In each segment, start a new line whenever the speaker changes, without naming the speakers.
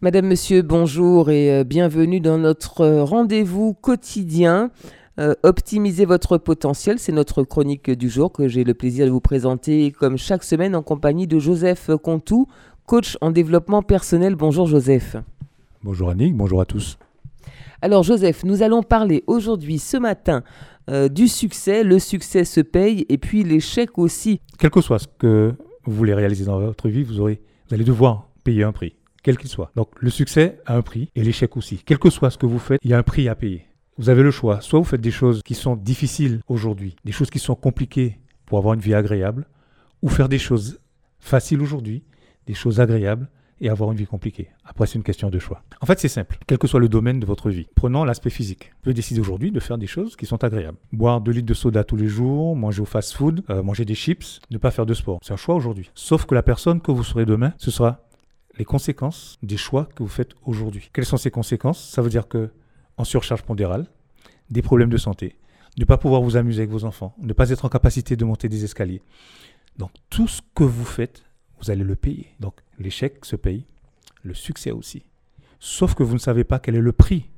Madame, Monsieur, bonjour et euh, bienvenue dans notre euh, rendez-vous quotidien. Euh, optimisez votre potentiel, c'est notre chronique du jour que j'ai le plaisir de vous présenter comme chaque semaine en compagnie de Joseph Contou, coach en développement personnel. Bonjour Joseph.
Bonjour Annick, bonjour à tous.
Alors Joseph, nous allons parler aujourd'hui, ce matin, du succès. Le succès se paye et puis l'échec aussi.
Quel que soit ce que vous voulez réaliser dans votre vie, vous, aurez, vous allez devoir payer un prix quel qu'il soit. Donc le succès a un prix et l'échec aussi. Quel que soit ce que vous faites, il y a un prix à payer. Vous avez le choix. Soit vous faites des choses qui sont difficiles aujourd'hui, des choses qui sont compliquées pour avoir une vie agréable, ou faire des choses faciles aujourd'hui, des choses agréables et avoir une vie compliquée. Après, c'est une question de choix. En fait, c'est simple, quel que soit le domaine de votre vie. Prenons l'aspect physique. Vous pouvez décider aujourd'hui de faire des choses qui sont agréables. Boire 2 litres de soda tous les jours, manger au fast-food, euh, manger des chips, ne pas faire de sport. C'est un choix aujourd'hui. Sauf que la personne que vous serez demain, ce sera les conséquences des choix que vous faites aujourd'hui. Quelles sont ces conséquences? Ça veut dire que en surcharge pondérale, des problèmes de santé, ne pas pouvoir vous amuser avec vos enfants, ne pas être en capacité de monter des escaliers. Donc tout ce que vous faites, vous allez le payer. Donc l'échec se paye, le succès aussi. Sauf que vous ne savez pas quel est le prix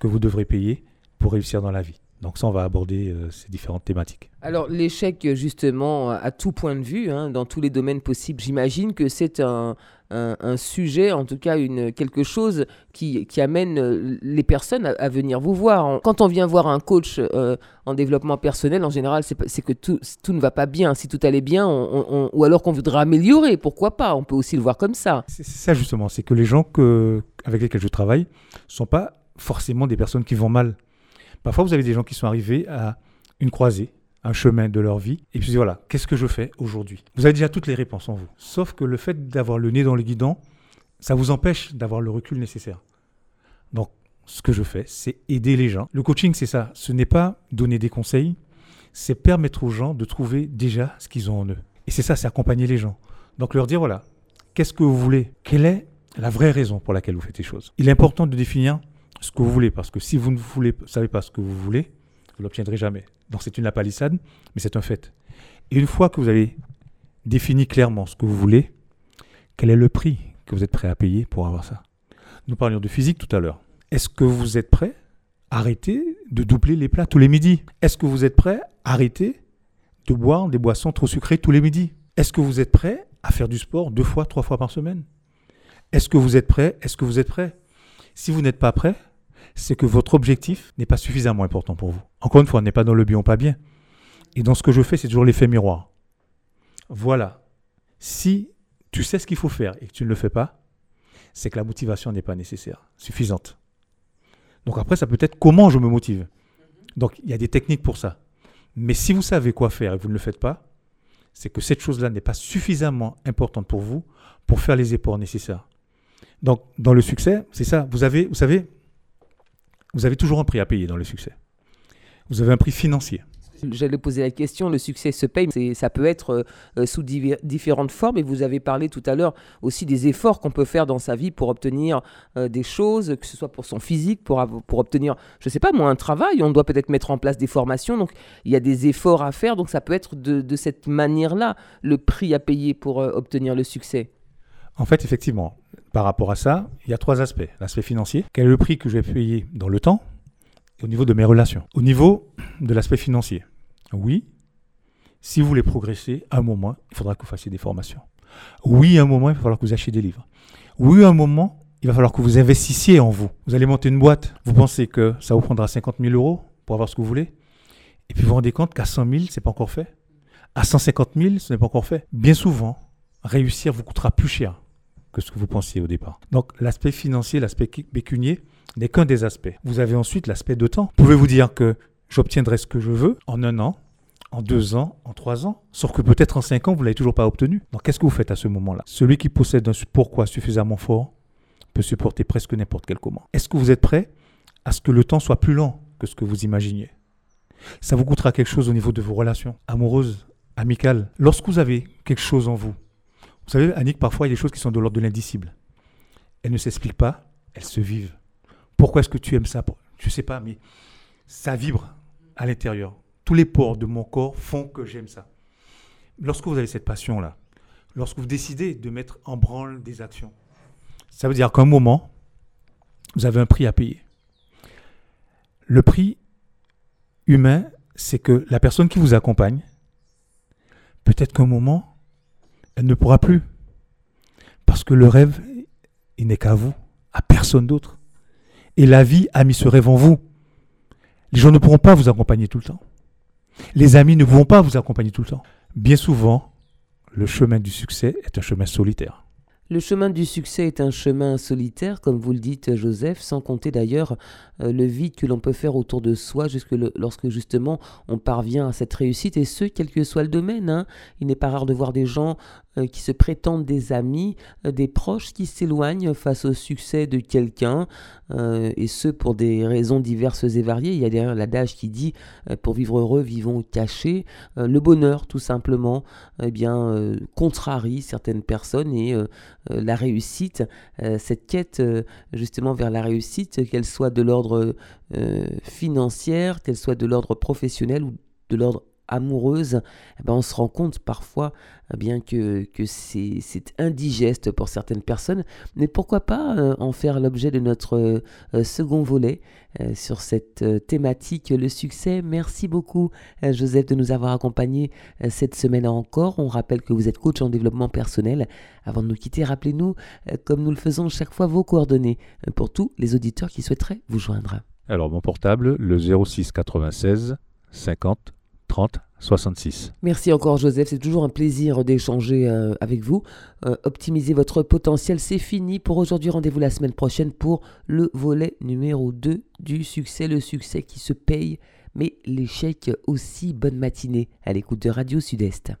que vous devrez payer pour réussir dans la vie. Donc ça, on va aborder euh, ces différentes thématiques.
Alors l'échec, justement, à tout point de vue, hein, dans tous les domaines possibles, j'imagine que c'est un, sujet, en tout cas une, quelque chose qui, amène euh, les personnes à, venir vous voir. Quand on vient voir un coach euh, en développement personnel, en général, c'est que tout, tout, ne va pas bien. Si tout allait bien, ou alors qu'on voudrait améliorer, pourquoi pas? On peut aussi le voir comme ça.
C'est ça justement, c'est que les gens que, avec lesquels je travaille ne sont pas forcément des personnes qui vont mal. Parfois, vous avez des gens qui sont arrivés à une croisée, un chemin de leur vie, et puis voilà, qu'est-ce que je fais aujourd'hui? Vous avez déjà toutes les réponses en vous. Sauf que le fait d'avoir le nez dans le guidon, ça vous empêche d'avoir le recul nécessaire. Donc, ce que je fais, c'est aider les gens. Le coaching, c'est ça. Ce n'est pas donner des conseils, c'est permettre aux gens de trouver déjà ce qu'ils ont en eux. Et c'est ça, c'est accompagner les gens. Donc leur dire, voilà, qu'est-ce que vous voulez? Quelle est la vraie raison pour laquelle vous faites les choses? Il est important de définir ce que vous voulez, parce que si vous ne voulez, savez pas ce que vous voulez, vous l'obtiendrez jamais. Donc c'est une lapalissade, mais c'est un fait. Et une fois que vous avez défini clairement ce que vous voulez, quel est le prix que vous êtes prêt à payer pour avoir ça Nous parlions de physique tout à l'heure. Est-ce que vous êtes prêt à arrêter de doubler les plats tous les midis Est-ce que vous êtes prêt à arrêter de boire des boissons trop sucrées tous les midis Est-ce que vous êtes prêt à faire du sport deux fois, trois fois par semaine Est-ce que vous êtes prêt Est-ce que vous êtes prêt Si vous n'êtes pas prêt, c'est que votre objectif n'est pas suffisamment important pour vous. Encore une fois, on n'est pas dans le bien ou pas bien. Et dans ce que je fais, c'est toujours l'effet miroir. Voilà. Si tu sais ce qu'il faut faire et que tu ne le fais pas, c'est que la motivation n'est pas nécessaire, suffisante. Donc après, ça peut être comment je me motive. Donc il y a des techniques pour ça. Mais si vous savez quoi faire et vous ne le faites pas, c'est que cette chose-là n'est pas suffisamment importante pour vous pour faire les efforts nécessaires. Donc dans le succès, c'est ça. Vous avez, vous savez, vous avez toujours un prix à payer dans le succès. Vous avez un prix financier.
J'allais poser la question, le succès se paye, ça peut être euh, euh, sous différentes formes, et vous avez parlé tout à l'heure aussi des efforts qu'on peut faire dans sa vie pour obtenir euh, des choses, que ce soit pour son physique, pour, pour obtenir, je ne sais pas moi, un travail, on doit peut-être mettre en place des formations, donc il y a des efforts à faire, donc ça peut être de, de cette manière-là le prix à payer pour obtenir le succès.
En fait, effectivement, par rapport à ça, il y a trois aspects. L'aspect financier, quel est le prix que je vais payer dans le temps au niveau de mes relations. Au niveau de l'aspect financier, oui, si vous voulez progresser, à un moment, il faudra que vous fassiez des formations. Oui, à un moment, il va falloir que vous achetiez des livres. Oui, à un moment, il va falloir que vous investissiez en vous. Vous allez monter une boîte, vous pensez que ça vous prendra 50 000 euros pour avoir ce que vous voulez, et puis vous vous rendez compte qu'à 100 000, ce n'est pas encore fait. À 150 000, ce n'est pas encore fait. Bien souvent, réussir vous coûtera plus cher que ce que vous pensiez au départ. Donc l'aspect financier, l'aspect pécunier n'est qu'un des aspects. Vous avez ensuite l'aspect de temps. Pouvez-vous dire que j'obtiendrai ce que je veux en un an, en deux ans, en trois ans, sauf que peut-être en cinq ans, vous ne l'avez toujours pas obtenu. Donc qu'est-ce que vous faites à ce moment-là? Celui qui possède un pourquoi suffisamment fort peut supporter presque n'importe quel comment. Est-ce que vous êtes prêt à ce que le temps soit plus lent que ce que vous imaginiez? Ça vous coûtera quelque chose au niveau de vos relations amoureuses, amicales. Lorsque vous avez quelque chose en vous, vous savez, Annick, parfois, il y a des choses qui sont de l'ordre de l'indicible. Elles ne s'expliquent pas, elles se vivent. Pourquoi est-ce que tu aimes ça Je ne sais pas, mais ça vibre à l'intérieur. Tous les pores de mon corps font que j'aime ça. Lorsque vous avez cette passion-là, lorsque vous décidez de mettre en branle des actions, Ça veut dire qu'à un moment, vous avez un prix à payer. Le prix humain, c'est que la personne qui vous accompagne, peut-être qu'à un moment, elle ne pourra plus. Parce que le rêve, il n'est qu'à vous, à personne d'autre. Et la vie a mis ce rêve en vous. Les gens ne pourront pas vous accompagner tout le temps. Les amis ne pourront pas vous accompagner tout le temps. Bien souvent, le chemin du succès est un chemin solitaire.
Le chemin du succès est un chemin solitaire, comme vous le dites Joseph, sans compter d'ailleurs euh, le vide que l'on peut faire autour de soi lorsque justement on parvient à cette réussite, et ce, quel que soit le domaine. Hein. Il n'est pas rare de voir des gens qui se prétendent des amis, euh, des proches qui s'éloignent face au succès de quelqu'un, et ce pour des raisons diverses et variées. Il y a derrière l'adage qui dit pour vivre heureux, vivons cachés. le bonheur, tout simplement, eh bien, contrarie certaines personnes et euh, la réussite, euh, cette quête euh, justement vers la réussite, qu'elle soit de l'ordre financier, qu'elle soit de l'ordre professionnel ou de l'ordre amoureuse, eh ben on se rend compte parfois eh bien que, que c'est indigeste pour certaines personnes, mais pourquoi pas euh, en faire l'objet de notre euh, second volet euh, sur cette thématique, le succès. Merci beaucoup Joseph de nous avoir accompagnés cette semaine encore. On rappelle que vous êtes coach en développement personnel. Avant de nous quitter, rappelez-nous, comme nous le faisons chaque fois, vos coordonnées pour tous les auditeurs qui souhaiteraient vous joindre.
Alors mon portable, le 06 96 50 30 66.
Merci encore Joseph, c'est toujours un plaisir d'échanger euh, avec vous. Euh, optimisez votre potentiel, c'est fini pour aujourd'hui. Rendez-vous la semaine prochaine pour le volet numéro 2 du succès, le succès qui se paye, mais l'échec aussi. Bonne matinée à l'écoute de Radio Sud-Est.